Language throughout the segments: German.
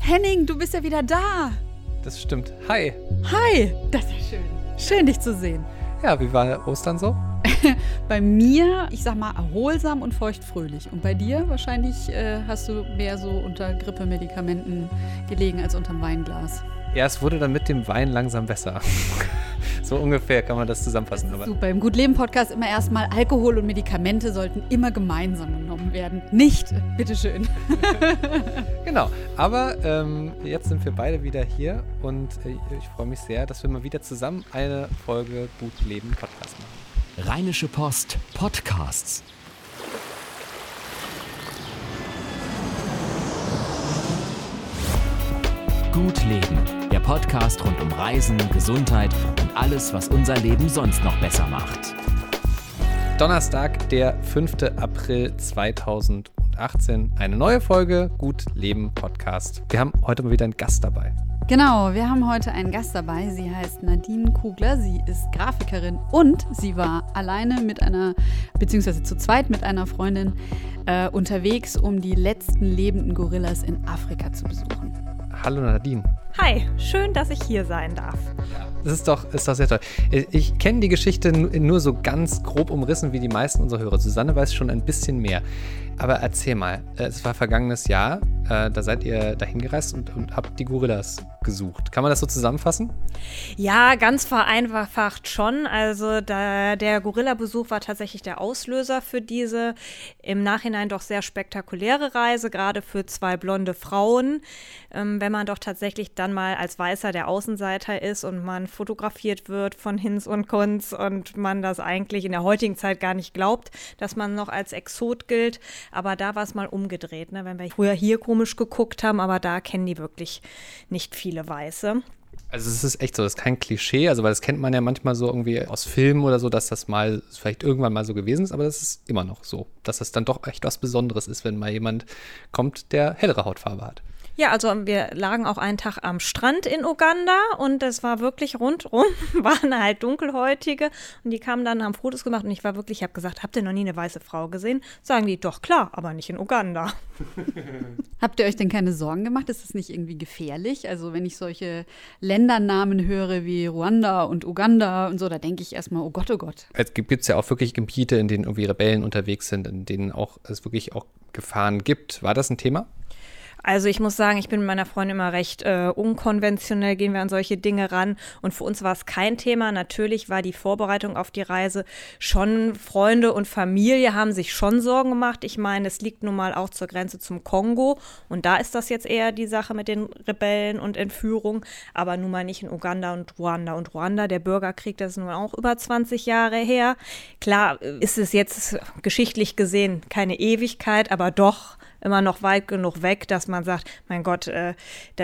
Henning, du bist ja wieder da. Das stimmt. Hi. Hi, das ist ja schön. Schön, dich zu sehen. Ja, wie war Ostern so? bei mir, ich sag mal, erholsam und feuchtfröhlich. Und bei dir wahrscheinlich äh, hast du mehr so unter Grippemedikamenten gelegen als unterm Weinglas. Ja, es wurde dann mit dem Wein langsam besser. So ungefähr kann man das zusammenfassen. Das super. Im Gut-Leben-Podcast immer erstmal Alkohol und Medikamente sollten immer gemeinsam genommen werden. Nicht, bitteschön. genau. Aber ähm, jetzt sind wir beide wieder hier und äh, ich freue mich sehr, dass wir mal wieder zusammen eine Folge Gut-Leben-Podcast machen. Rheinische Post Podcasts. Gut Leben der Podcast rund um Reisen, Gesundheit und alles, was unser Leben sonst noch besser macht. Donnerstag, der 5. April 2018. Eine neue Folge Gut Leben Podcast. Wir haben heute mal wieder einen Gast dabei. Genau, wir haben heute einen Gast dabei. Sie heißt Nadine Kugler. Sie ist Grafikerin und sie war alleine mit einer, beziehungsweise zu zweit mit einer Freundin äh, unterwegs, um die letzten lebenden Gorillas in Afrika zu besuchen. Hallo Nadine. Hi, schön, dass ich hier sein darf. Das ist doch, ist doch sehr toll. Ich kenne die Geschichte nur so ganz grob umrissen wie die meisten unserer Hörer. Susanne weiß schon ein bisschen mehr. Aber erzähl mal, äh, es war vergangenes Jahr, äh, da seid ihr dahin gereist und, und habt die Gorillas gesucht. Kann man das so zusammenfassen? Ja, ganz vereinfacht schon. Also da, der Gorilla-Besuch war tatsächlich der Auslöser für diese im Nachhinein doch sehr spektakuläre Reise, gerade für zwei blonde Frauen. Ähm, wenn man doch tatsächlich dann mal als Weißer der Außenseiter ist und man fotografiert wird von Hinz und Kunz und man das eigentlich in der heutigen Zeit gar nicht glaubt, dass man noch als Exot gilt. Aber da war es mal umgedreht, ne? wenn wir früher hier komisch geguckt haben, aber da kennen die wirklich nicht viele Weiße. Also es ist echt so, das ist kein Klischee, also weil das kennt man ja manchmal so irgendwie aus Filmen oder so, dass das mal vielleicht irgendwann mal so gewesen ist, aber das ist immer noch so, dass das dann doch echt was Besonderes ist, wenn mal jemand kommt, der hellere Hautfarbe hat. Ja, also wir lagen auch einen Tag am Strand in Uganda und es war wirklich rundrum, waren halt dunkelhäutige und die kamen dann, haben Fotos gemacht und ich war wirklich, ich habe gesagt, habt ihr noch nie eine weiße Frau gesehen? Sagen die, doch klar, aber nicht in Uganda. habt ihr euch denn keine Sorgen gemacht? Ist das nicht irgendwie gefährlich? Also wenn ich solche Ländernamen höre wie Ruanda und Uganda und so, da denke ich erstmal, oh Gott, oh Gott. Es gibt ja auch wirklich Gebiete, in denen irgendwie Rebellen unterwegs sind, in denen auch es wirklich auch Gefahren gibt. War das ein Thema? Also ich muss sagen, ich bin mit meiner Freundin immer recht äh, unkonventionell, gehen wir an solche Dinge ran. Und für uns war es kein Thema. Natürlich war die Vorbereitung auf die Reise schon, Freunde und Familie haben sich schon Sorgen gemacht. Ich meine, es liegt nun mal auch zur Grenze zum Kongo. Und da ist das jetzt eher die Sache mit den Rebellen und Entführung. Aber nun mal nicht in Uganda und Ruanda. Und Ruanda, der Bürgerkrieg, das ist nun auch über 20 Jahre her. Klar äh, ist es jetzt geschichtlich gesehen keine Ewigkeit, aber doch immer noch weit genug weg, dass man sagt, mein Gott, äh,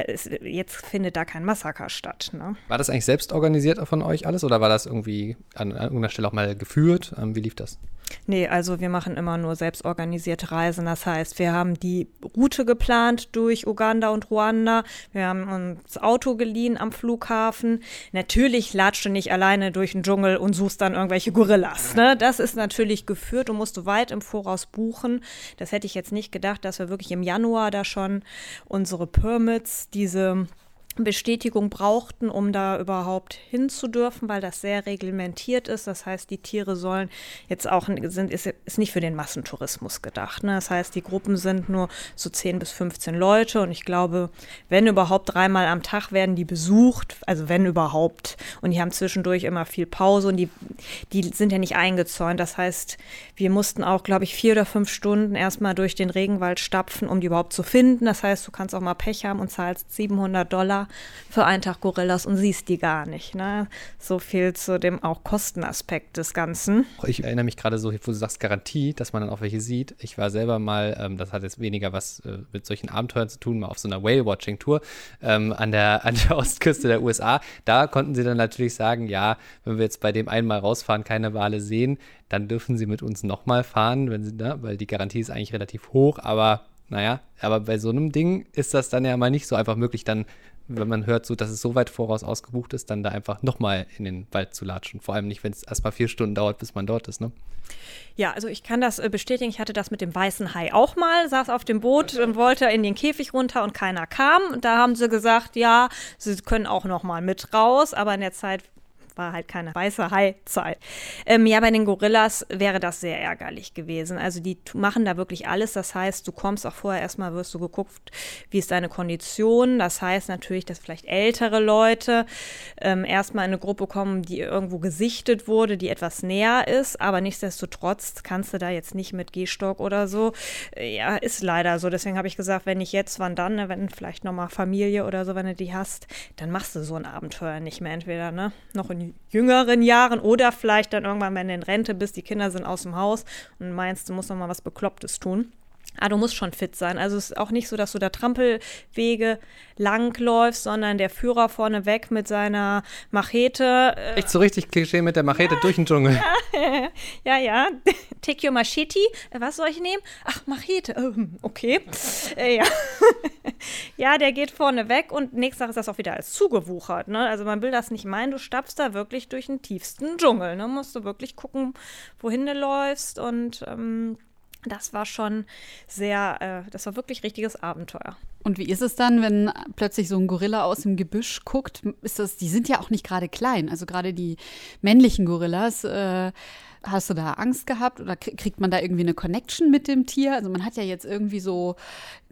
ist, jetzt findet da kein Massaker statt. Ne? War das eigentlich selbst organisiert von euch alles oder war das irgendwie an, an irgendeiner Stelle auch mal geführt? Ähm, wie lief das? Nee, also wir machen immer nur selbstorganisierte Reisen. Das heißt, wir haben die Route geplant durch Uganda und Ruanda. Wir haben uns Auto geliehen am Flughafen. Natürlich latscht du nicht alleine durch den Dschungel und suchst dann irgendwelche Gorillas. Ne? Das ist natürlich geführt und musst du weit im Voraus buchen. Das hätte ich jetzt nicht gedacht, dass wir wirklich im Januar da schon unsere Permits, diese Bestätigung brauchten, um da überhaupt hinzudürfen, weil das sehr reglementiert ist. Das heißt, die Tiere sollen jetzt auch sind ist, ist nicht für den Massentourismus gedacht. Ne? Das heißt, die Gruppen sind nur so 10 bis 15 Leute und ich glaube, wenn überhaupt dreimal am Tag werden die besucht, also wenn überhaupt. Und die haben zwischendurch immer viel Pause und die, die sind ja nicht eingezäunt. Das heißt, wir mussten auch, glaube ich, vier oder fünf Stunden erstmal durch den Regenwald stapfen, um die überhaupt zu finden. Das heißt, du kannst auch mal Pech haben und zahlst 700 Dollar für einen Tag Gorillas und siehst die gar nicht. Ne? So viel zu dem auch Kostenaspekt des Ganzen. Ich erinnere mich gerade so, wo du sagst Garantie, dass man dann auch welche sieht. Ich war selber mal, ähm, das hat jetzt weniger was äh, mit solchen Abenteuern zu tun, mal auf so einer Whale-Watching-Tour ähm, an, der, an der Ostküste der USA. Da konnten sie dann natürlich sagen, ja, wenn wir jetzt bei dem einmal rausfahren, keine Wale sehen, dann dürfen sie mit uns nochmal fahren, wenn sie, ne, weil die Garantie ist eigentlich relativ hoch, aber naja, aber bei so einem Ding ist das dann ja mal nicht so einfach möglich, dann, wenn man hört, so, dass es so weit voraus ausgebucht ist, dann da einfach nochmal in den Wald zu latschen. Vor allem nicht, wenn es erstmal vier Stunden dauert, bis man dort ist, ne? Ja, also ich kann das äh, bestätigen. Ich hatte das mit dem weißen Hai auch mal, saß auf dem Boot und wollte in den Käfig runter und keiner kam. Und da haben sie gesagt, ja, sie können auch noch mal mit raus, aber in der Zeit war halt keine weiße Hai-Zeit. Ähm, ja, bei den Gorillas wäre das sehr ärgerlich gewesen. Also die machen da wirklich alles. Das heißt, du kommst auch vorher erstmal, wirst du geguckt, wie ist deine Kondition. Das heißt natürlich, dass vielleicht ältere Leute ähm, erstmal in eine Gruppe kommen, die irgendwo gesichtet wurde, die etwas näher ist. Aber nichtsdestotrotz kannst du da jetzt nicht mit Gehstock oder so. Ja, ist leider so. Deswegen habe ich gesagt, wenn nicht jetzt, wann dann? Ne? Wenn vielleicht nochmal Familie oder so, wenn du die hast, dann machst du so ein Abenteuer nicht mehr. Entweder ne, noch in jüngeren Jahren oder vielleicht dann irgendwann, wenn du in Rente bist, die Kinder sind aus dem Haus und meinst, du musst noch mal was Beklopptes tun. Ah, du musst schon fit sein. Also es ist auch nicht so, dass du da Trampelwege langläufst, sondern der Führer vorne weg mit seiner Machete. Äh Echt so richtig Klischee mit der Machete ja, durch den Dschungel. Ja, ja, ja. Take your machete. Äh, was soll ich nehmen? Ach, Machete. Ähm, okay. Äh, ja. ja, der geht vorne weg und nächstes Tag ist das auch wieder alles zugewuchert. Ne? Also man will das nicht meinen, du stapfst da wirklich durch den tiefsten Dschungel. Ne? Musst du wirklich gucken, wohin du läufst und ähm, das war schon sehr, äh, das war wirklich richtiges Abenteuer. Und wie ist es dann, wenn plötzlich so ein Gorilla aus dem Gebüsch guckt? Ist das, die sind ja auch nicht gerade klein, also gerade die männlichen Gorillas. Äh, hast du da Angst gehabt oder kriegt man da irgendwie eine Connection mit dem Tier? Also man hat ja jetzt irgendwie so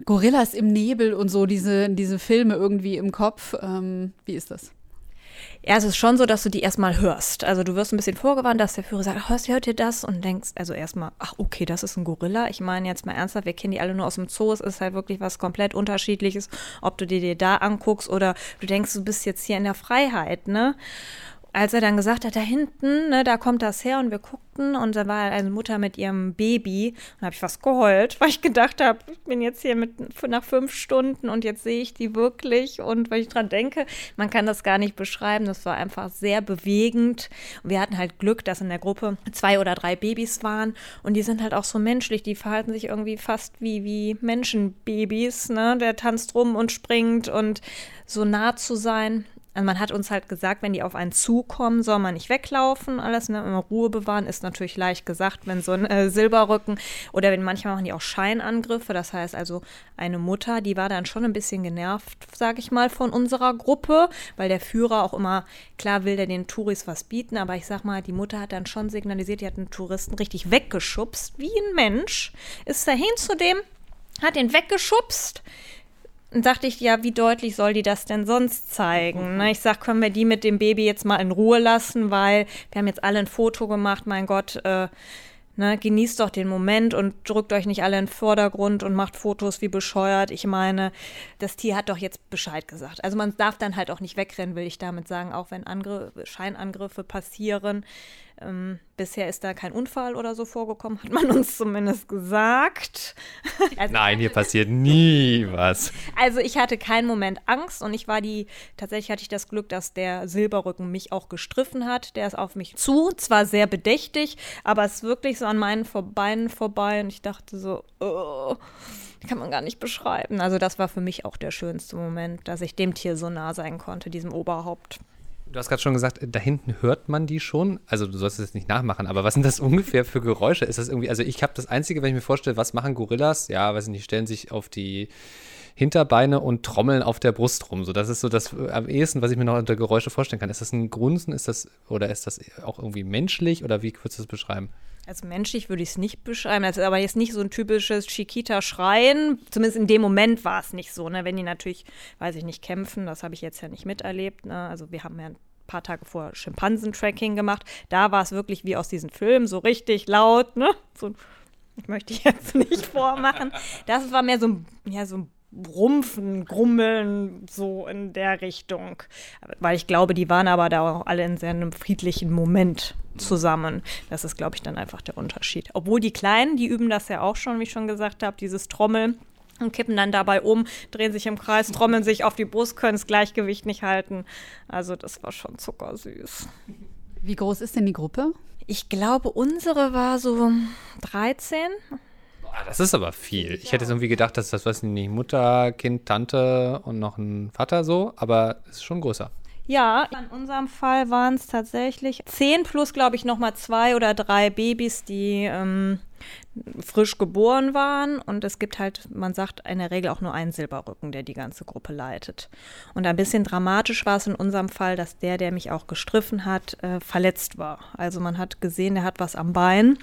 Gorillas im Nebel und so diese, diese Filme irgendwie im Kopf. Ähm, wie ist das? Ja, es ist schon so, dass du die erstmal hörst. Also du wirst ein bisschen vorgewarnt, dass der Führer sagt, hörst, hört ihr das? Und denkst, also erstmal, ach okay, das ist ein Gorilla. Ich meine jetzt mal ernsthaft, wir kennen die alle nur aus dem Zoo. Es ist halt wirklich was komplett unterschiedliches, ob du dir, dir da anguckst oder du denkst, du bist jetzt hier in der Freiheit, ne? Als er dann gesagt hat, da hinten, ne, da kommt das her und wir guckten und da war eine Mutter mit ihrem Baby und habe ich fast geheult, weil ich gedacht habe, ich bin jetzt hier mit nach fünf Stunden und jetzt sehe ich die wirklich und weil ich dran denke, man kann das gar nicht beschreiben, das war einfach sehr bewegend. Und wir hatten halt Glück, dass in der Gruppe zwei oder drei Babys waren und die sind halt auch so menschlich, die verhalten sich irgendwie fast wie, wie Menschenbabys, ne, der tanzt rum und springt und so nah zu sein, also man hat uns halt gesagt, wenn die auf einen zukommen, soll man nicht weglaufen, alles, ne? Immer Ruhe bewahren, ist natürlich leicht gesagt, wenn so ein äh, Silberrücken oder wenn manchmal machen die auch Scheinangriffe. Das heißt also, eine Mutter, die war dann schon ein bisschen genervt, sage ich mal, von unserer Gruppe, weil der Führer auch immer, klar will der den Touris was bieten, aber ich sag mal, die Mutter hat dann schon signalisiert, die hat einen Touristen richtig weggeschubst, wie ein Mensch, ist dahin zu dem, hat ihn weggeschubst dann dachte ich, ja, wie deutlich soll die das denn sonst zeigen? Ne? Ich sag, können wir die mit dem Baby jetzt mal in Ruhe lassen, weil wir haben jetzt alle ein Foto gemacht, mein Gott, äh, ne, genießt doch den Moment und drückt euch nicht alle in den Vordergrund und macht Fotos wie bescheuert. Ich meine, das Tier hat doch jetzt Bescheid gesagt. Also man darf dann halt auch nicht wegrennen, will ich damit sagen, auch wenn Angr Scheinangriffe passieren. Ähm, bisher ist da kein Unfall oder so vorgekommen, hat man uns zumindest gesagt. Also, Nein, hier passiert nie was. Also ich hatte keinen Moment Angst und ich war die, tatsächlich hatte ich das Glück, dass der Silberrücken mich auch gestriffen hat. Der ist auf mich zu, zwar sehr bedächtig, aber es ist wirklich so an meinen Beinen vorbei und ich dachte so, oh, kann man gar nicht beschreiben. Also das war für mich auch der schönste Moment, dass ich dem Tier so nah sein konnte, diesem Oberhaupt. Du hast gerade schon gesagt, da hinten hört man die schon. Also du sollst es jetzt nicht nachmachen, aber was sind das ungefähr für Geräusche? Ist das irgendwie, also ich habe das Einzige, wenn ich mir vorstelle, was machen Gorillas? Ja, weiß ich nicht, stellen sich auf die Hinterbeine und trommeln auf der Brust rum. So, das ist so das äh, am ehesten, was ich mir noch unter Geräusche vorstellen kann. Ist das ein Grunzen? Ist das, oder ist das auch irgendwie menschlich oder wie würdest du das beschreiben? Als menschlich würde ich es nicht beschreiben. Das ist aber jetzt nicht so ein typisches Chiquita-Schreien. Zumindest in dem Moment war es nicht so. Ne? Wenn die natürlich, weiß ich nicht, kämpfen, das habe ich jetzt ja nicht miterlebt. Ne? Also wir haben ja ein paar Tage vor Schimpansen-Tracking gemacht. Da war es wirklich wie aus diesen Filmen, so richtig laut. Ne? So, ich möchte jetzt nicht vormachen. Das war mehr so ein, ja, so ein Rumpfen, Grummeln, so in der Richtung. Weil ich glaube, die waren aber da auch alle in sehr einem friedlichen Moment zusammen. Das ist, glaube ich, dann einfach der Unterschied. Obwohl die Kleinen, die üben das ja auch schon, wie ich schon gesagt habe, dieses Trommeln und kippen dann dabei um, drehen sich im Kreis, trommeln sich auf die Brust, können das Gleichgewicht nicht halten. Also das war schon zuckersüß. Wie groß ist denn die Gruppe? Ich glaube, unsere war so 13. Ah, das ist aber viel. Ich hätte jetzt irgendwie gedacht, dass das, ich nicht, Mutter, Kind, Tante und noch ein Vater so, aber es ist schon größer. Ja, in unserem Fall waren es tatsächlich zehn plus, glaube ich, nochmal zwei oder drei Babys, die ähm, frisch geboren waren. Und es gibt halt, man sagt in der Regel auch nur einen Silberrücken, der die ganze Gruppe leitet. Und ein bisschen dramatisch war es in unserem Fall, dass der, der mich auch gestriffen hat, äh, verletzt war. Also man hat gesehen, der hat was am Bein.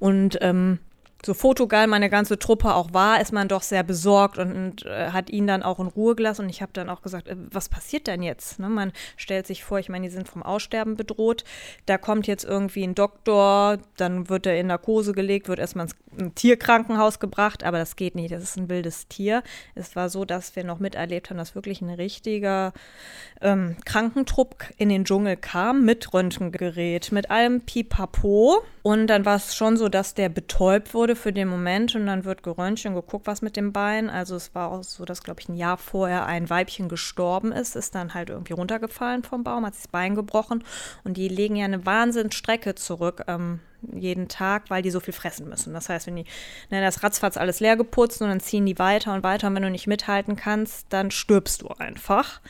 Und ähm, so fotogeil meine ganze Truppe auch war, ist man doch sehr besorgt und, und äh, hat ihn dann auch in Ruhe gelassen. Und ich habe dann auch gesagt, äh, was passiert denn jetzt? Ne? Man stellt sich vor, ich meine, die sind vom Aussterben bedroht. Da kommt jetzt irgendwie ein Doktor, dann wird er in Narkose gelegt, wird erstmal ins Tierkrankenhaus gebracht, aber das geht nicht. Das ist ein wildes Tier. Es war so, dass wir noch miterlebt haben, dass wirklich ein richtiger ähm, Krankentrupp in den Dschungel kam mit Röntgengerät, mit allem Pipapo. Und dann war es schon so, dass der betäubt wurde für den Moment und dann wird geröntgt und geguckt, was mit dem Bein. Also es war auch so, dass, glaube ich, ein Jahr vorher ein Weibchen gestorben ist, ist dann halt irgendwie runtergefallen vom Baum, hat sich das Bein gebrochen und die legen ja eine Wahnsinnsstrecke zurück. Ähm, jeden Tag, weil die so viel fressen müssen. Das heißt, wenn die, ne, das ratzfatz alles leer geputzt und dann ziehen die weiter und weiter und wenn du nicht mithalten kannst, dann stirbst du einfach.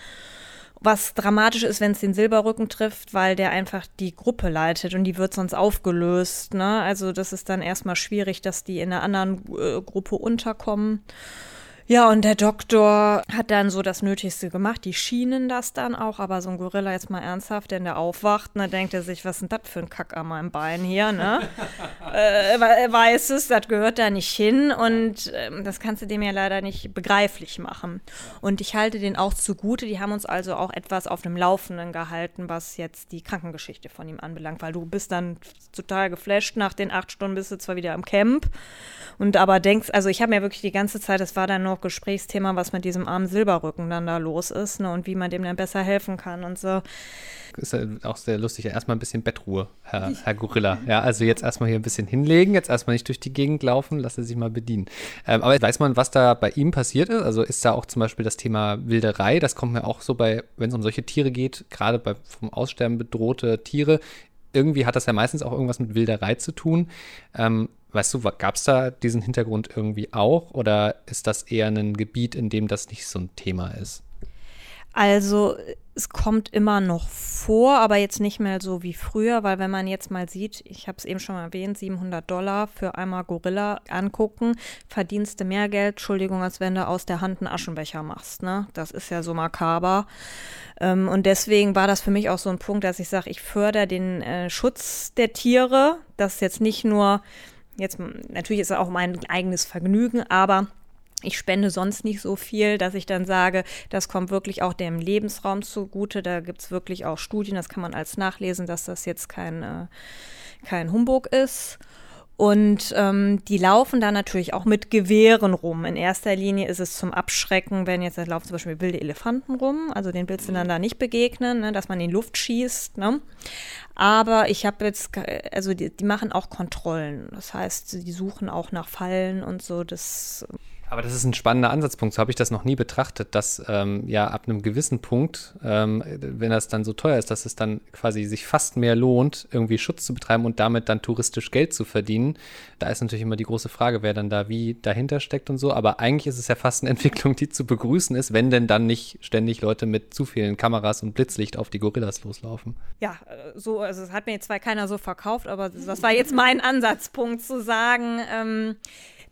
Was dramatisch ist, wenn es den Silberrücken trifft, weil der einfach die Gruppe leitet und die wird sonst aufgelöst. Ne? Also das ist dann erstmal schwierig, dass die in einer anderen äh, Gruppe unterkommen. Ja, und der Doktor hat dann so das Nötigste gemacht. Die schienen das dann auch, aber so ein Gorilla jetzt mal ernsthaft, denn der aufwacht, ne, denkt er sich, was ist denn das für ein Kack an meinem Bein hier, ne? äh, er weiß es, das gehört da nicht hin und äh, das kannst du dem ja leider nicht begreiflich machen. Und ich halte den auch zugute, die haben uns also auch etwas auf dem Laufenden gehalten, was jetzt die Krankengeschichte von ihm anbelangt, weil du bist dann total geflasht, nach den acht Stunden bist du zwar wieder im Camp und aber denkst, also ich habe mir wirklich die ganze Zeit, das war dann noch Gesprächsthema, was mit diesem armen Silberrücken dann da los ist ne, und wie man dem dann besser helfen kann und so. Ist ja auch sehr lustig. Erstmal ein bisschen Bettruhe, Herr, Herr Gorilla. Ja, also jetzt erstmal hier ein bisschen hinlegen, jetzt erstmal nicht durch die Gegend laufen, lasse sich mal bedienen. Ähm, aber weiß man, was da bei ihm passiert ist? Also ist da auch zum Beispiel das Thema Wilderei, das kommt mir auch so bei, wenn es um solche Tiere geht, gerade bei vom Aussterben bedrohte Tiere, irgendwie hat das ja meistens auch irgendwas mit Wilderei zu tun. Ähm, Weißt du, gab es da diesen Hintergrund irgendwie auch oder ist das eher ein Gebiet, in dem das nicht so ein Thema ist? Also es kommt immer noch vor, aber jetzt nicht mehr so wie früher, weil wenn man jetzt mal sieht, ich habe es eben schon mal erwähnt, 700 Dollar für einmal Gorilla angucken, verdienst du mehr Geld, Entschuldigung, als wenn du aus der Hand einen Aschenbecher machst. Ne? Das ist ja so makaber. Ähm, und deswegen war das für mich auch so ein Punkt, dass ich sage, ich fördere den äh, Schutz der Tiere. Das ist jetzt nicht nur Jetzt natürlich ist es auch mein eigenes Vergnügen, aber ich spende sonst nicht so viel, dass ich dann sage, das kommt wirklich auch dem Lebensraum zugute. Da gibt es wirklich auch Studien, das kann man als nachlesen, dass das jetzt kein, äh, kein Humbug ist. Und ähm, die laufen da natürlich auch mit Gewehren rum. In erster Linie ist es zum Abschrecken, wenn jetzt da laufen zum Beispiel wilde Elefanten rum, also den willst du dann da nicht begegnen, ne, dass man in die Luft schießt. Ne? Aber ich habe jetzt, also die, die machen auch Kontrollen. Das heißt, die suchen auch nach Fallen und so. Das aber das ist ein spannender Ansatzpunkt. So habe ich das noch nie betrachtet, dass ähm, ja ab einem gewissen Punkt, ähm, wenn das dann so teuer ist, dass es dann quasi sich fast mehr lohnt, irgendwie Schutz zu betreiben und damit dann touristisch Geld zu verdienen. Da ist natürlich immer die große Frage, wer dann da wie dahinter steckt und so. Aber eigentlich ist es ja fast eine Entwicklung, die zu begrüßen ist, wenn denn dann nicht ständig Leute mit zu vielen Kameras und Blitzlicht auf die Gorillas loslaufen. Ja, äh, so, also es hat mir jetzt zwar keiner so verkauft, aber das war jetzt mein Ansatzpunkt zu sagen, ähm,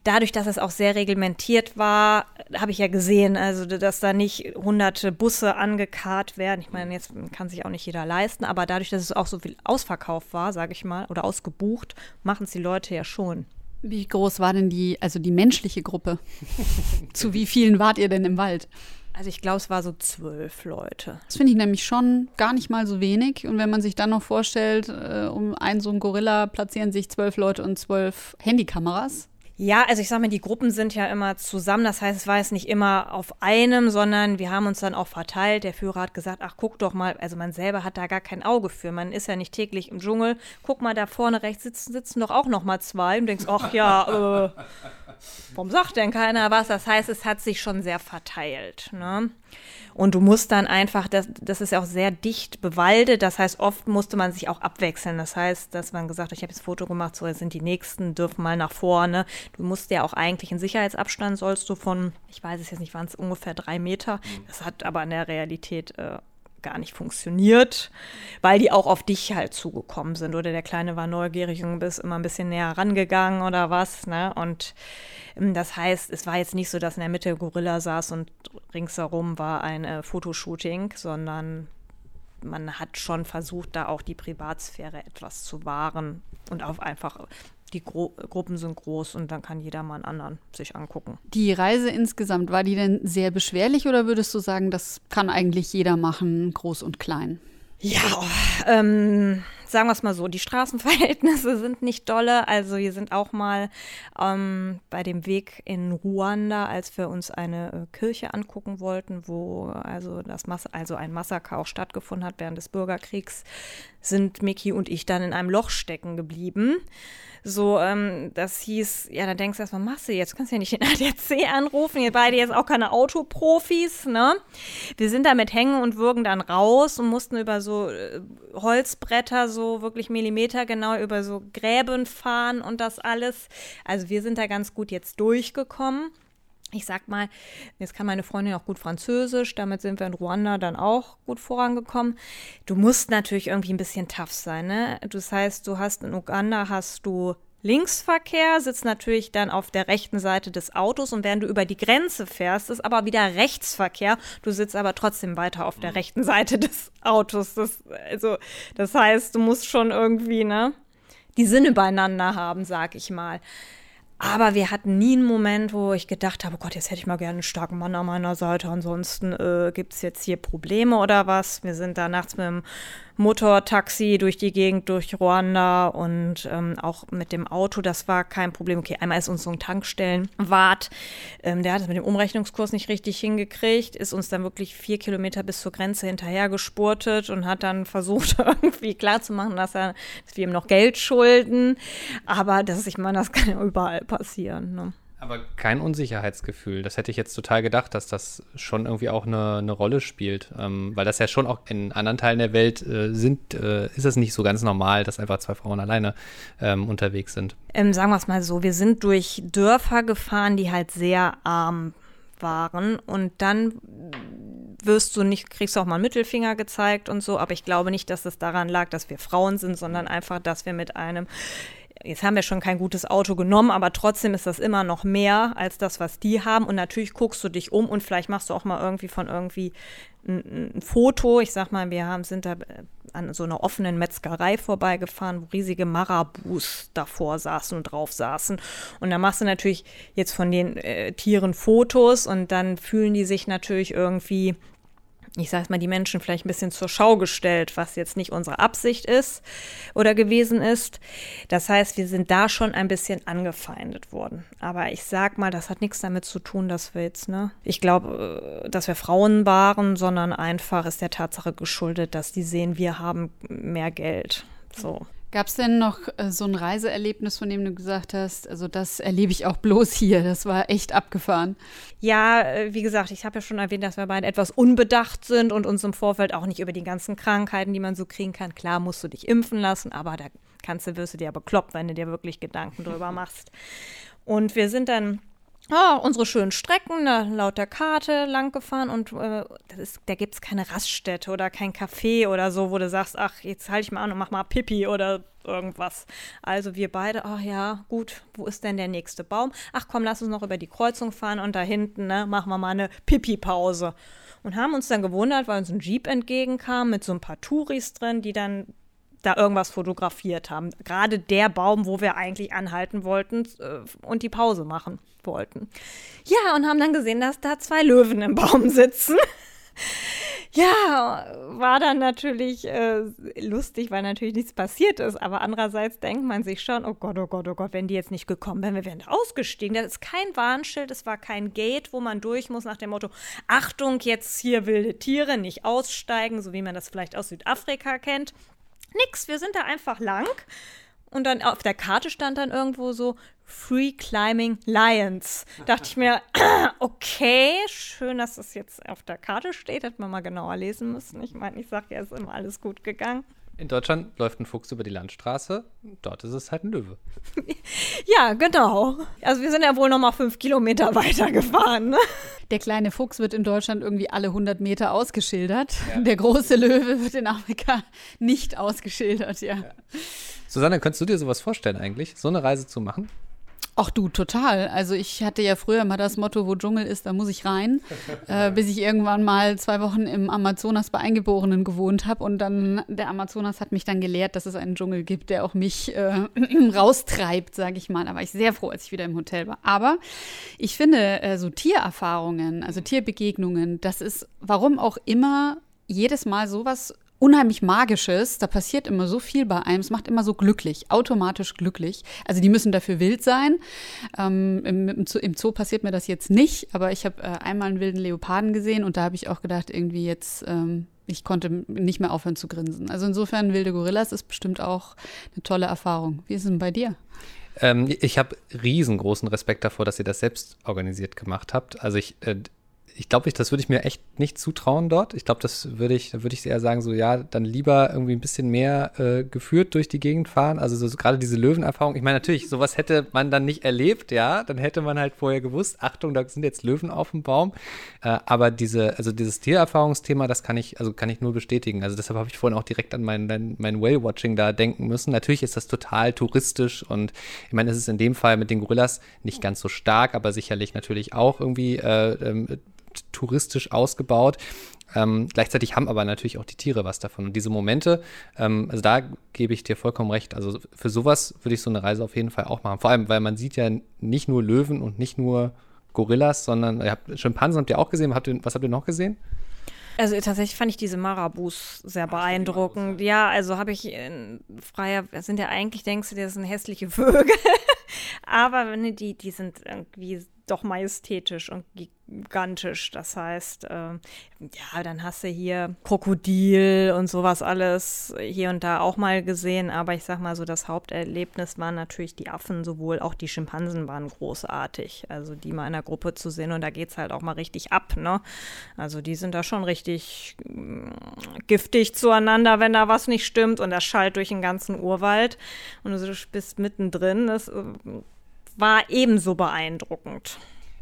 dadurch, dass es auch sehr reglementiert war, habe ich ja gesehen, also dass da nicht hunderte Busse angekarrt werden. Ich meine, jetzt kann sich auch nicht jeder leisten, aber dadurch, dass es auch so viel ausverkauft war, sage ich mal, oder ausgebucht, machen es die Leute ja schon. Wie groß war denn die, also die menschliche Gruppe? Zu wie vielen wart ihr denn im Wald? Also ich glaube, es war so zwölf Leute. Das finde ich nämlich schon gar nicht mal so wenig. Und wenn man sich dann noch vorstellt, äh, um einen so einen Gorilla platzieren sich zwölf Leute und zwölf Handykameras. Ja, also ich sag mal, die Gruppen sind ja immer zusammen. Das heißt, es war jetzt nicht immer auf einem, sondern wir haben uns dann auch verteilt. Der Führer hat gesagt, ach, guck doch mal. Also man selber hat da gar kein Auge für. Man ist ja nicht täglich im Dschungel. Guck mal, da vorne rechts sitzen, sitzen doch auch noch mal zwei. Und denkst, ach ja, äh, warum sagt denn keiner was? Das heißt, es hat sich schon sehr verteilt. Ne? Und du musst dann einfach, das, das ist ja auch sehr dicht bewaldet, das heißt, oft musste man sich auch abwechseln. Das heißt, dass man gesagt hat, ich habe jetzt Foto gemacht, so jetzt sind die nächsten, dürfen mal nach vorne. Du musst ja auch eigentlich einen Sicherheitsabstand sollst du von, ich weiß es jetzt nicht, waren es ungefähr drei Meter. Mhm. Das hat aber in der Realität äh, gar nicht funktioniert, weil die auch auf dich halt zugekommen sind. Oder der Kleine war neugierig und bist immer ein bisschen näher rangegangen oder was. Ne? Und ähm, das heißt, es war jetzt nicht so, dass in der Mitte Gorilla saß und ringsherum war ein äh, Fotoshooting, sondern man hat schon versucht, da auch die Privatsphäre etwas zu wahren und auf einfach die Gru Gruppen sind groß und dann kann jeder mal einen anderen sich angucken. Die Reise insgesamt, war die denn sehr beschwerlich oder würdest du sagen, das kann eigentlich jeder machen, groß und klein? Ja, ähm, sagen wir es mal so, die Straßenverhältnisse sind nicht dolle. Also wir sind auch mal ähm, bei dem Weg in Ruanda, als wir uns eine äh, Kirche angucken wollten, wo also das Mas also ein Massaker auch stattgefunden hat während des Bürgerkriegs, sind Mickey und ich dann in einem Loch stecken geblieben. So, ähm, das hieß, ja, dann denkst du erstmal, machst du jetzt, kannst du ja nicht den ADAC anrufen, ihr beide jetzt auch keine Autoprofis, ne? Wir sind da mit Hängen und Würgen dann raus und mussten über so äh, Holzbretter so wirklich Millimeter genau über so Gräben fahren und das alles. Also wir sind da ganz gut jetzt durchgekommen ich sag mal, jetzt kann meine Freundin auch gut Französisch, damit sind wir in Ruanda dann auch gut vorangekommen. Du musst natürlich irgendwie ein bisschen tough sein, ne? Das heißt, du hast in Uganda hast du Linksverkehr, sitzt natürlich dann auf der rechten Seite des Autos und während du über die Grenze fährst, ist aber wieder Rechtsverkehr. Du sitzt aber trotzdem weiter auf der mhm. rechten Seite des Autos. Das, also, das heißt, du musst schon irgendwie, ne, die Sinne beieinander haben, sag ich mal. Aber wir hatten nie einen Moment, wo ich gedacht habe, oh Gott, jetzt hätte ich mal gerne einen starken Mann an meiner Seite. Ansonsten äh, gibt es jetzt hier Probleme oder was. Wir sind da nachts mit dem Motortaxi durch die Gegend, durch Ruanda und ähm, auch mit dem Auto, das war kein Problem. Okay, einmal ist uns so ein Tankstellenwart, ähm, der hat es mit dem Umrechnungskurs nicht richtig hingekriegt, ist uns dann wirklich vier Kilometer bis zur Grenze hinterher gespurtet und hat dann versucht, irgendwie klarzumachen, dass, er, dass wir ihm noch Geld schulden. Aber das, ich meine, das kann ja überall passieren. Ne? Aber kein Unsicherheitsgefühl. Das hätte ich jetzt total gedacht, dass das schon irgendwie auch eine, eine Rolle spielt. Ähm, weil das ja schon auch in anderen Teilen der Welt äh, sind, äh, ist es nicht so ganz normal, dass einfach zwei Frauen alleine ähm, unterwegs sind. Ähm, sagen wir es mal so, wir sind durch Dörfer gefahren, die halt sehr arm waren. Und dann wirst du nicht, kriegst du auch mal einen Mittelfinger gezeigt und so. Aber ich glaube nicht, dass es daran lag, dass wir Frauen sind, sondern einfach, dass wir mit einem jetzt haben wir schon kein gutes Auto genommen, aber trotzdem ist das immer noch mehr als das, was die haben. Und natürlich guckst du dich um und vielleicht machst du auch mal irgendwie von irgendwie ein, ein Foto. Ich sag mal, wir haben, sind da äh, an so einer offenen Metzgerei vorbeigefahren, wo riesige Marabus davor saßen und drauf saßen. Und da machst du natürlich jetzt von den äh, Tieren Fotos und dann fühlen die sich natürlich irgendwie ich sage mal, die Menschen vielleicht ein bisschen zur Schau gestellt, was jetzt nicht unsere Absicht ist oder gewesen ist. Das heißt, wir sind da schon ein bisschen angefeindet worden. Aber ich sag mal, das hat nichts damit zu tun, dass wir jetzt, ne, ich glaube, äh, dass wir Frauen waren, sondern einfach ist der Tatsache geschuldet, dass die sehen, wir haben mehr Geld. So. Gab es denn noch äh, so ein Reiseerlebnis, von dem du gesagt hast, also das erlebe ich auch bloß hier, das war echt abgefahren? Ja, äh, wie gesagt, ich habe ja schon erwähnt, dass wir beide etwas unbedacht sind und uns im Vorfeld auch nicht über die ganzen Krankheiten, die man so kriegen kann. Klar musst du dich impfen lassen, aber da kannst du, wirst du dir bekloppt, wenn du dir wirklich Gedanken drüber machst. Und wir sind dann oh, unsere schönen Strecken, da laut der Karte lang gefahren und äh, ist, da gibt es keine Raststätte oder kein Café oder so, wo du sagst, ach, jetzt halte ich mal an und mach mal Pipi oder irgendwas. Also wir beide, ach ja, gut, wo ist denn der nächste Baum? Ach komm, lass uns noch über die Kreuzung fahren und da hinten, ne, machen wir mal eine Pipi-Pause. Und haben uns dann gewundert, weil uns ein Jeep entgegenkam mit so ein paar Touris drin, die dann da irgendwas fotografiert haben. Gerade der Baum, wo wir eigentlich anhalten wollten äh, und die Pause machen wollten. Ja, und haben dann gesehen, dass da zwei Löwen im Baum sitzen. ja, war dann natürlich äh, lustig, weil natürlich nichts passiert ist. Aber andererseits denkt man sich schon, oh Gott, oh Gott, oh Gott, wenn die jetzt nicht gekommen wären, wir wären ausgestiegen. Das ist kein Warnschild, es war kein Gate, wo man durch muss nach dem Motto, Achtung, jetzt hier wilde Tiere, nicht aussteigen, so wie man das vielleicht aus Südafrika kennt. Nix, wir sind da einfach lang und dann auf der Karte stand dann irgendwo so Free Climbing Lions. Dachte ich mir, okay, schön, dass das jetzt auf der Karte steht. Hätte man mal genauer lesen müssen. Ich meine, ich sage ja, ist immer alles gut gegangen. In Deutschland läuft ein Fuchs über die Landstraße, dort ist es halt ein Löwe. ja, genau. Also wir sind ja wohl noch mal fünf Kilometer weiter gefahren. Ne? Der kleine Fuchs wird in Deutschland irgendwie alle 100 Meter ausgeschildert. Ja. Der große Löwe wird in Afrika nicht ausgeschildert, ja. ja. Susanne, könntest du dir sowas vorstellen eigentlich, so eine Reise zu machen? Ach du, total. Also ich hatte ja früher mal das Motto, wo Dschungel ist, da muss ich rein, äh, bis ich irgendwann mal zwei Wochen im Amazonas bei Eingeborenen gewohnt habe und dann der Amazonas hat mich dann gelehrt, dass es einen Dschungel gibt, der auch mich äh, raustreibt, sage ich mal. Da war ich sehr froh, als ich wieder im Hotel war. Aber ich finde äh, so Tiererfahrungen, also Tierbegegnungen, das ist, warum auch immer jedes Mal sowas unheimlich Magisches. Da passiert immer so viel bei einem. Es macht immer so glücklich, automatisch glücklich. Also die müssen dafür wild sein. Ähm, im, im, Zoo, im, Zoo, passiert mir das jetzt nicht, aber ich habe äh, einmal einen wilden Leoparden gesehen und da habe ich auch gedacht, irgendwie jetzt, ähm, ich konnte nicht mehr aufhören zu grinsen. Also insofern, wilde Gorillas ist bestimmt auch eine tolle Erfahrung. Wie ist es denn bei dir? Ähm, ich habe riesengroßen Respekt davor, dass ihr das selbst organisiert gemacht habt. Also ich, äh, ich glaube, ich, das würde ich mir echt nicht zutrauen dort. Ich glaube, das würde ich, würde ich eher sagen, so ja, dann lieber irgendwie ein bisschen mehr äh, geführt durch die Gegend fahren. Also so, so gerade diese Löwenerfahrung. Ich meine, natürlich, sowas hätte man dann nicht erlebt, ja. Dann hätte man halt vorher gewusst, Achtung, da sind jetzt Löwen auf dem Baum. Äh, aber diese, also dieses Tiererfahrungsthema, das kann ich, also kann ich nur bestätigen. Also deshalb habe ich vorhin auch direkt an mein, mein Whale-Watching da denken müssen. Natürlich ist das total touristisch und ich meine, es ist in dem Fall mit den Gorillas nicht ganz so stark, aber sicherlich natürlich auch irgendwie äh, ähm, touristisch ausgebaut. Ähm, gleichzeitig haben aber natürlich auch die Tiere was davon. Und diese Momente, ähm, also da gebe ich dir vollkommen recht. Also für sowas würde ich so eine Reise auf jeden Fall auch machen. Vor allem, weil man sieht ja nicht nur Löwen und nicht nur Gorillas, sondern ihr habt, Schimpansen habt ihr auch gesehen. Habt ihr, was habt ihr noch gesehen? Also tatsächlich fand ich diese Marabus sehr beeindruckend. Ja, also habe ich in freier, sind ja eigentlich, denkst du, das sind hässliche Vögel. Aber die, die sind irgendwie doch majestätisch und gigantisch. Das heißt, äh, ja, dann hast du hier Krokodil und sowas alles hier und da auch mal gesehen. Aber ich sag mal so, das Haupterlebnis waren natürlich die Affen, sowohl auch die Schimpansen waren großartig. Also die mal in der Gruppe zu sehen und da geht es halt auch mal richtig ab, ne? Also die sind da schon richtig äh, giftig zueinander, wenn da was nicht stimmt und das schallt durch den ganzen Urwald und du bist mittendrin. Das äh, war ebenso beeindruckend.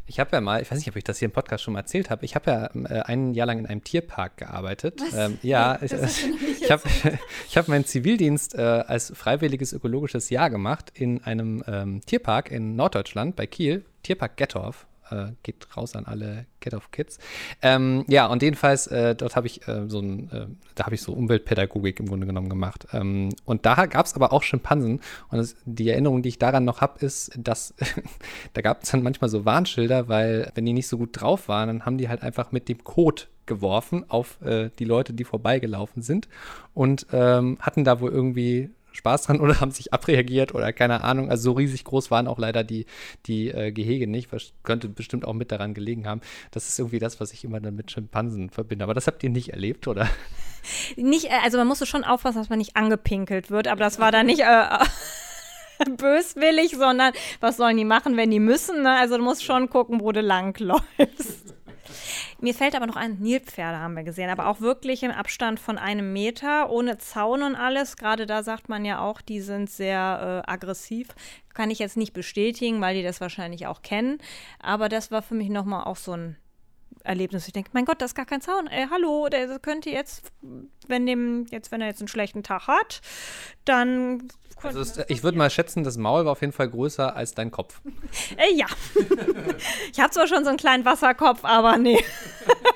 Ich habe ja mal, ich weiß nicht, ob ich das hier im Podcast schon mal erzählt habe, ich habe ja äh, ein Jahr lang in einem Tierpark gearbeitet. Ähm, ja, ich, ich habe hab meinen Zivildienst äh, als freiwilliges ökologisches Jahr gemacht in einem ähm, Tierpark in Norddeutschland bei Kiel, Tierpark Gettorf äh, geht raus an alle Get of Kids. Ähm, ja, und jedenfalls, äh, dort habe ich äh, so ein, äh, da habe ich so Umweltpädagogik im Grunde genommen gemacht. Ähm, und da gab es aber auch Schimpansen. Und das, die Erinnerung, die ich daran noch habe, ist, dass da gab es dann manchmal so Warnschilder, weil wenn die nicht so gut drauf waren, dann haben die halt einfach mit dem Code geworfen auf äh, die Leute, die vorbeigelaufen sind und ähm, hatten da wohl irgendwie Spaß dran oder haben sich abreagiert oder keine Ahnung. Also so riesig groß waren auch leider die, die äh, Gehege nicht. Was könnte bestimmt auch mit daran gelegen haben. Das ist irgendwie das, was ich immer dann mit Schimpansen verbinde. Aber das habt ihr nicht erlebt, oder? Nicht, äh, also man musste schon aufpassen, dass man nicht angepinkelt wird, aber das war dann nicht. Äh, böswillig, sondern was sollen die machen, wenn die müssen? Ne? Also du musst schon gucken, wo du lang läufst. Mir fällt aber noch ein, Nilpferde haben wir gesehen, aber auch wirklich im Abstand von einem Meter, ohne Zaun und alles. Gerade da sagt man ja auch, die sind sehr äh, aggressiv. Kann ich jetzt nicht bestätigen, weil die das wahrscheinlich auch kennen. Aber das war für mich nochmal auch so ein Erlebnis. Ich denke, mein Gott, das ist gar kein Zaun. Ey, hallo, der könnte jetzt, wenn dem, jetzt, wenn er jetzt einen schlechten Tag hat, dann also ist, ich würde mal schätzen, das Maul war auf jeden Fall größer als dein Kopf. Äh, ja. ich habe zwar schon so einen kleinen Wasserkopf, aber nee.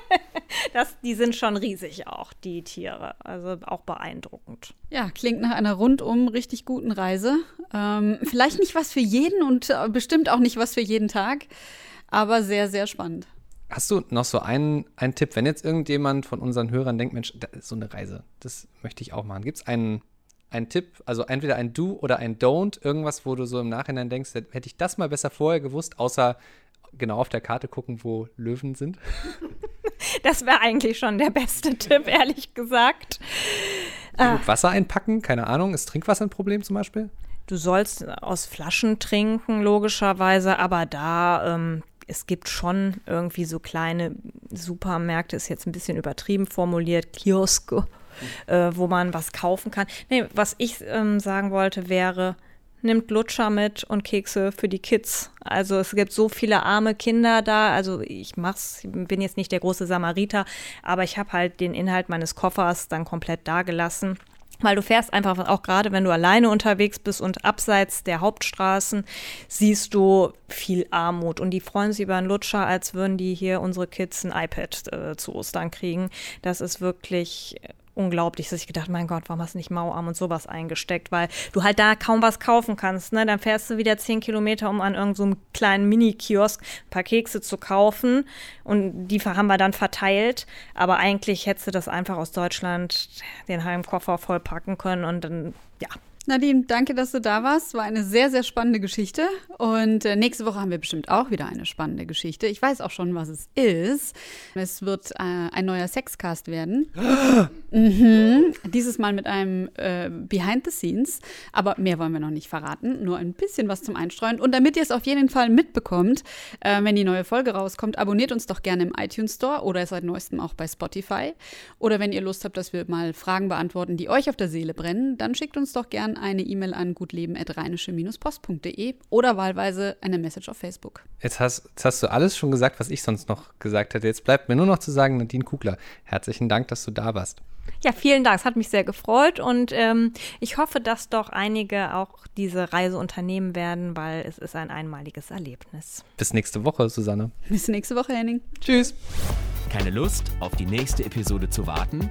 das, die sind schon riesig auch, die Tiere. Also auch beeindruckend. Ja, klingt nach einer rundum richtig guten Reise. Ähm, vielleicht nicht was für jeden und äh, bestimmt auch nicht was für jeden Tag, aber sehr, sehr spannend. Hast du noch so einen, einen Tipp, wenn jetzt irgendjemand von unseren Hörern denkt, Mensch, das ist so eine Reise, das möchte ich auch machen. Gibt es einen ein Tipp, also entweder ein Do oder ein Don't, irgendwas, wo du so im Nachhinein denkst, hätte ich das mal besser vorher gewusst, außer genau auf der Karte gucken, wo Löwen sind? Das wäre eigentlich schon der beste Tipp, ehrlich gesagt. Genug Wasser einpacken, keine Ahnung, ist Trinkwasser ein Problem zum Beispiel? Du sollst aus Flaschen trinken, logischerweise, aber da, ähm, es gibt schon irgendwie so kleine Supermärkte, ist jetzt ein bisschen übertrieben formuliert, Kioske, äh, wo man was kaufen kann. Nee, was ich ähm, sagen wollte, wäre, nimmt Lutscher mit und Kekse für die Kids. Also es gibt so viele arme Kinder da. Also ich mach's, bin jetzt nicht der große Samariter, aber ich habe halt den Inhalt meines Koffers dann komplett dagelassen. Weil du fährst einfach, auch gerade wenn du alleine unterwegs bist und abseits der Hauptstraßen, siehst du viel Armut. Und die freuen sich über einen Lutscher, als würden die hier unsere Kids ein iPad äh, zu Ostern kriegen. Das ist wirklich unglaublich, dass ich gedacht, mein Gott, warum hast du nicht Mauarm und sowas eingesteckt, weil du halt da kaum was kaufen kannst. Ne? Dann fährst du wieder zehn Kilometer, um an irgendeinem so kleinen Mini-Kiosk ein paar Kekse zu kaufen und die haben wir dann verteilt. Aber eigentlich hättest du das einfach aus Deutschland den Heimkoffer vollpacken können und dann, ja, Nadine, danke, dass du da warst. War eine sehr, sehr spannende Geschichte. Und äh, nächste Woche haben wir bestimmt auch wieder eine spannende Geschichte. Ich weiß auch schon, was es ist. Es wird äh, ein neuer Sexcast werden. mhm. Dieses Mal mit einem äh, Behind the Scenes. Aber mehr wollen wir noch nicht verraten. Nur ein bisschen was zum Einstreuen. Und damit ihr es auf jeden Fall mitbekommt, äh, wenn die neue Folge rauskommt, abonniert uns doch gerne im iTunes Store oder seit neuestem auch bei Spotify. Oder wenn ihr Lust habt, dass wir mal Fragen beantworten, die euch auf der Seele brennen, dann schickt uns doch gerne eine E-Mail an gutleben.rheinische-post.de oder wahlweise eine Message auf Facebook. Jetzt hast, jetzt hast du alles schon gesagt, was ich sonst noch gesagt hätte. Jetzt bleibt mir nur noch zu sagen, Nadine Kugler, herzlichen Dank, dass du da warst. Ja, vielen Dank. Es hat mich sehr gefreut und ähm, ich hoffe, dass doch einige auch diese Reise unternehmen werden, weil es ist ein einmaliges Erlebnis. Bis nächste Woche, Susanne. Bis nächste Woche, Henning. Tschüss. Keine Lust, auf die nächste Episode zu warten?